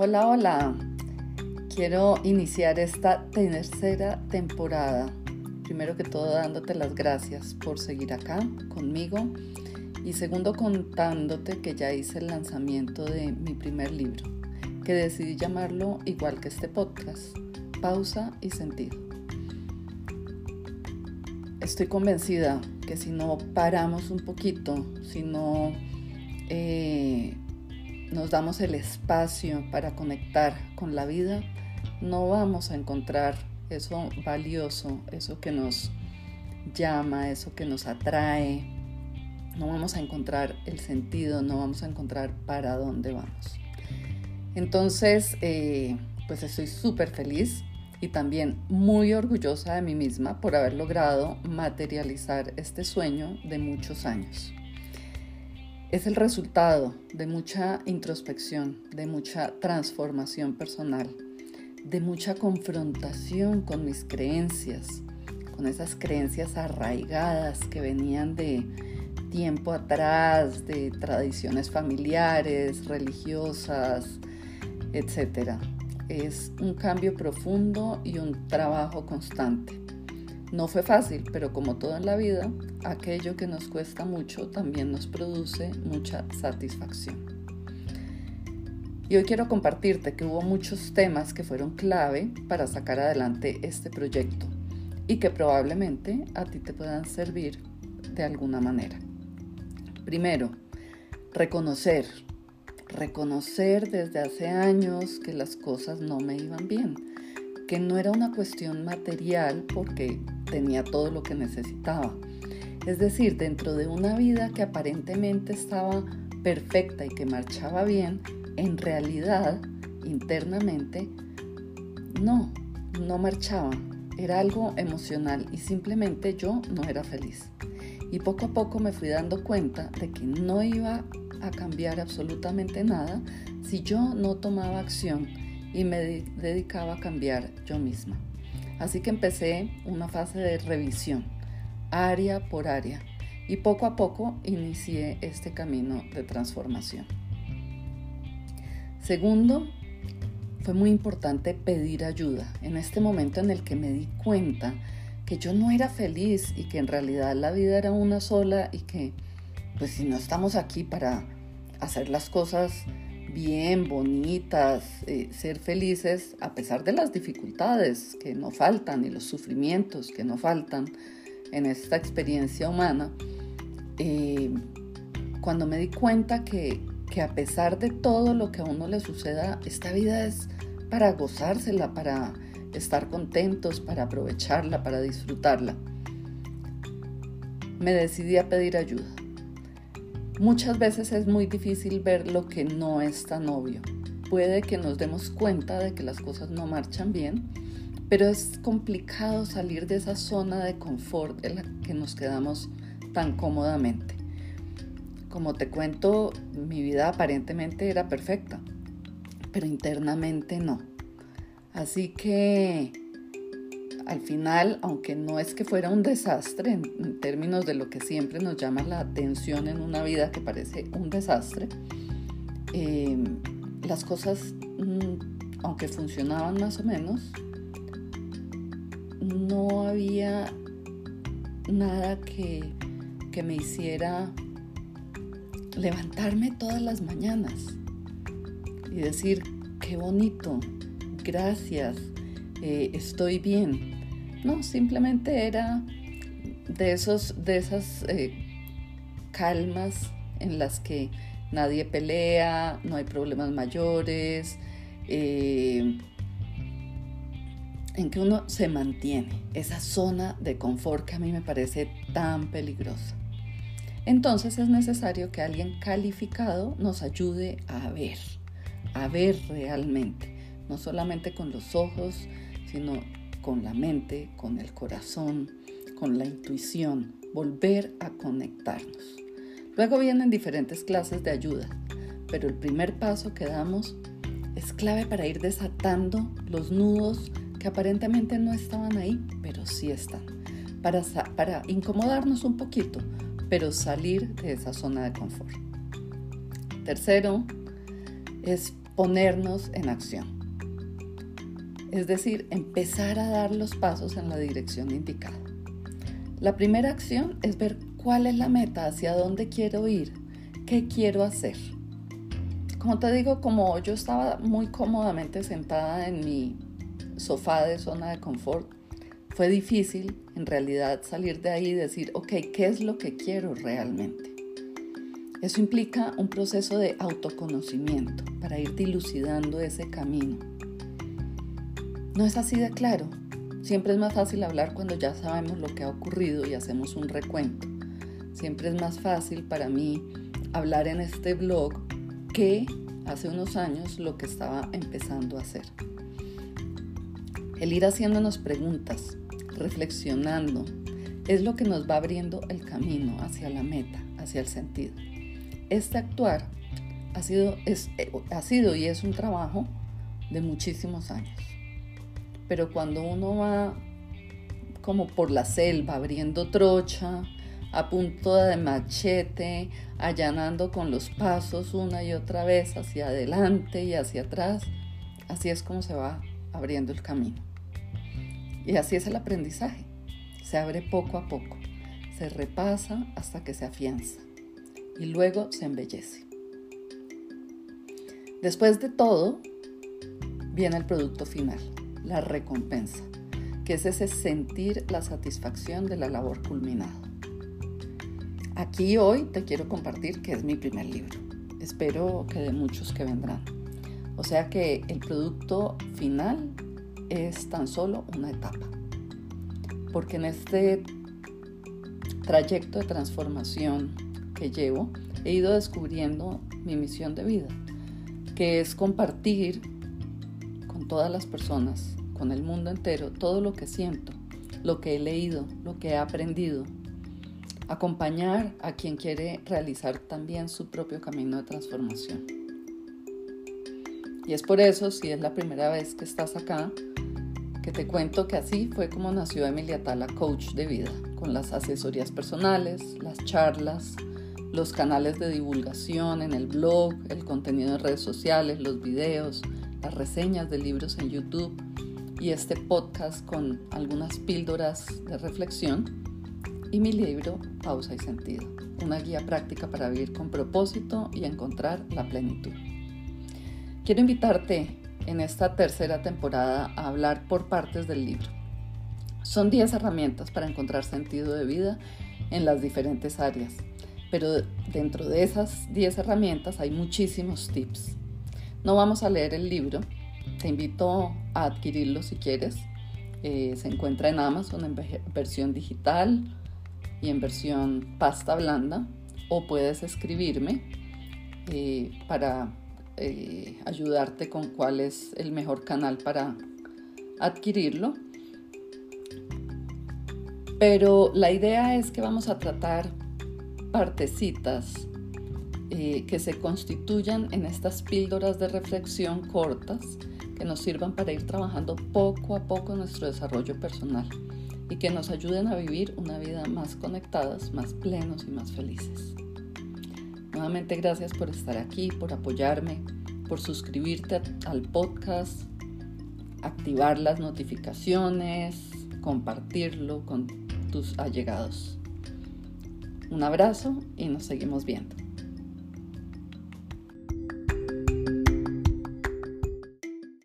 Hola, hola. Quiero iniciar esta tercera temporada. Primero que todo dándote las gracias por seguir acá conmigo y segundo contándote que ya hice el lanzamiento de mi primer libro, que decidí llamarlo igual que este podcast, Pausa y Sentido. Estoy convencida que si no paramos un poquito, si no eh, nos damos el espacio para conectar con la vida, no vamos a encontrar eso valioso, eso que nos llama, eso que nos atrae. No vamos a encontrar el sentido, no vamos a encontrar para dónde vamos. Entonces, eh, pues estoy súper feliz y también muy orgullosa de mí misma por haber logrado materializar este sueño de muchos años es el resultado de mucha introspección, de mucha transformación personal, de mucha confrontación con mis creencias, con esas creencias arraigadas que venían de tiempo atrás, de tradiciones familiares, religiosas, etc. Es un cambio profundo y un trabajo constante. No fue fácil, pero como todo en la vida, aquello que nos cuesta mucho también nos produce mucha satisfacción. Y hoy quiero compartirte que hubo muchos temas que fueron clave para sacar adelante este proyecto y que probablemente a ti te puedan servir de alguna manera. Primero, reconocer, reconocer desde hace años que las cosas no me iban bien, que no era una cuestión material porque tenía todo lo que necesitaba. Es decir, dentro de una vida que aparentemente estaba perfecta y que marchaba bien, en realidad, internamente, no, no marchaba. Era algo emocional y simplemente yo no era feliz. Y poco a poco me fui dando cuenta de que no iba a cambiar absolutamente nada si yo no tomaba acción y me dedicaba a cambiar yo misma. Así que empecé una fase de revisión, área por área, y poco a poco inicié este camino de transformación. Segundo, fue muy importante pedir ayuda en este momento en el que me di cuenta que yo no era feliz y que en realidad la vida era una sola y que pues si no estamos aquí para hacer las cosas bien, bonitas, eh, ser felices a pesar de las dificultades que no faltan y los sufrimientos que no faltan en esta experiencia humana, eh, cuando me di cuenta que, que a pesar de todo lo que a uno le suceda, esta vida es para gozársela, para estar contentos, para aprovecharla, para disfrutarla, me decidí a pedir ayuda. Muchas veces es muy difícil ver lo que no es tan obvio. Puede que nos demos cuenta de que las cosas no marchan bien, pero es complicado salir de esa zona de confort en la que nos quedamos tan cómodamente. Como te cuento, mi vida aparentemente era perfecta, pero internamente no. Así que al final, aunque no es que fuera un desastre en, términos de lo que siempre nos llama la atención en una vida que parece un desastre, eh, las cosas, mm, aunque funcionaban más o menos, no había nada que, que me hiciera levantarme todas las mañanas y decir, qué bonito, gracias, eh, estoy bien. No, simplemente era de, esos, de esas eh, calmas en las que nadie pelea, no hay problemas mayores, eh, en que uno se mantiene, esa zona de confort que a mí me parece tan peligrosa. Entonces es necesario que alguien calificado nos ayude a ver, a ver realmente, no solamente con los ojos, sino con la mente, con el corazón, con la intuición, volver a conectarnos. Luego vienen diferentes clases de ayuda, pero el primer paso que damos es clave para ir desatando los nudos que aparentemente no estaban ahí, pero sí están, para, para incomodarnos un poquito, pero salir de esa zona de confort. Tercero, es ponernos en acción. Es decir, empezar a dar los pasos en la dirección indicada. La primera acción es ver cuál es la meta, hacia dónde quiero ir, qué quiero hacer. Como te digo, como yo estaba muy cómodamente sentada en mi sofá de zona de confort, fue difícil en realidad salir de ahí y decir, ok, ¿qué es lo que quiero realmente? Eso implica un proceso de autoconocimiento para ir dilucidando ese camino. No es así de claro. Siempre es más fácil hablar cuando ya sabemos lo que ha ocurrido y hacemos un recuento. Siempre es más fácil para mí hablar en este blog que hace unos años lo que estaba empezando a hacer. El ir haciéndonos preguntas, reflexionando, es lo que nos va abriendo el camino hacia la meta, hacia el sentido. Este actuar ha sido, es, eh, ha sido y es un trabajo de muchísimos años. Pero cuando uno va como por la selva, abriendo trocha, a punto de machete, allanando con los pasos una y otra vez hacia adelante y hacia atrás. Así es como se va abriendo el camino. Y así es el aprendizaje. Se abre poco a poco, se repasa hasta que se afianza y luego se embellece. Después de todo, viene el producto final, la recompensa, que es ese sentir la satisfacción de la labor culminada. Aquí hoy te quiero compartir que es mi primer libro. Espero que de muchos que vendrán. O sea que el producto final es tan solo una etapa. Porque en este trayecto de transformación que llevo, he ido descubriendo mi misión de vida, que es compartir todas las personas, con el mundo entero, todo lo que siento, lo que he leído, lo que he aprendido, acompañar a quien quiere realizar también su propio camino de transformación. Y es por eso, si es la primera vez que estás acá, que te cuento que así fue como nació Emilia Tala, coach de vida, con las asesorías personales, las charlas, los canales de divulgación en el blog, el contenido en redes sociales, los videos, las reseñas de libros en YouTube y este podcast con algunas píldoras de reflexión y mi libro Pausa y Sentido, una guía práctica para vivir con propósito y encontrar la plenitud. Quiero invitarte en esta tercera temporada a hablar por partes del libro. Son 10 herramientas para encontrar sentido de vida en las diferentes áreas, pero dentro de esas 10 herramientas hay muchísimos tips. No vamos a leer el libro, te invito a adquirirlo si quieres. Eh, se encuentra en Amazon en versión digital y en versión pasta blanda o puedes escribirme eh, para eh, ayudarte con cuál es el mejor canal para adquirirlo. Pero la idea es que vamos a tratar partecitas eh, que se constituyan en estas píldoras de reflexión cortas que nos sirvan para ir trabajando poco a poco nuestro desarrollo personal y que nos ayuden a vivir una vida más conectadas, más plenos y más felices. Nuevamente gracias por estar aquí, por apoyarme, por suscribirte al podcast, activar las notificaciones, compartirlo con tus allegados. Un abrazo y nos seguimos viendo.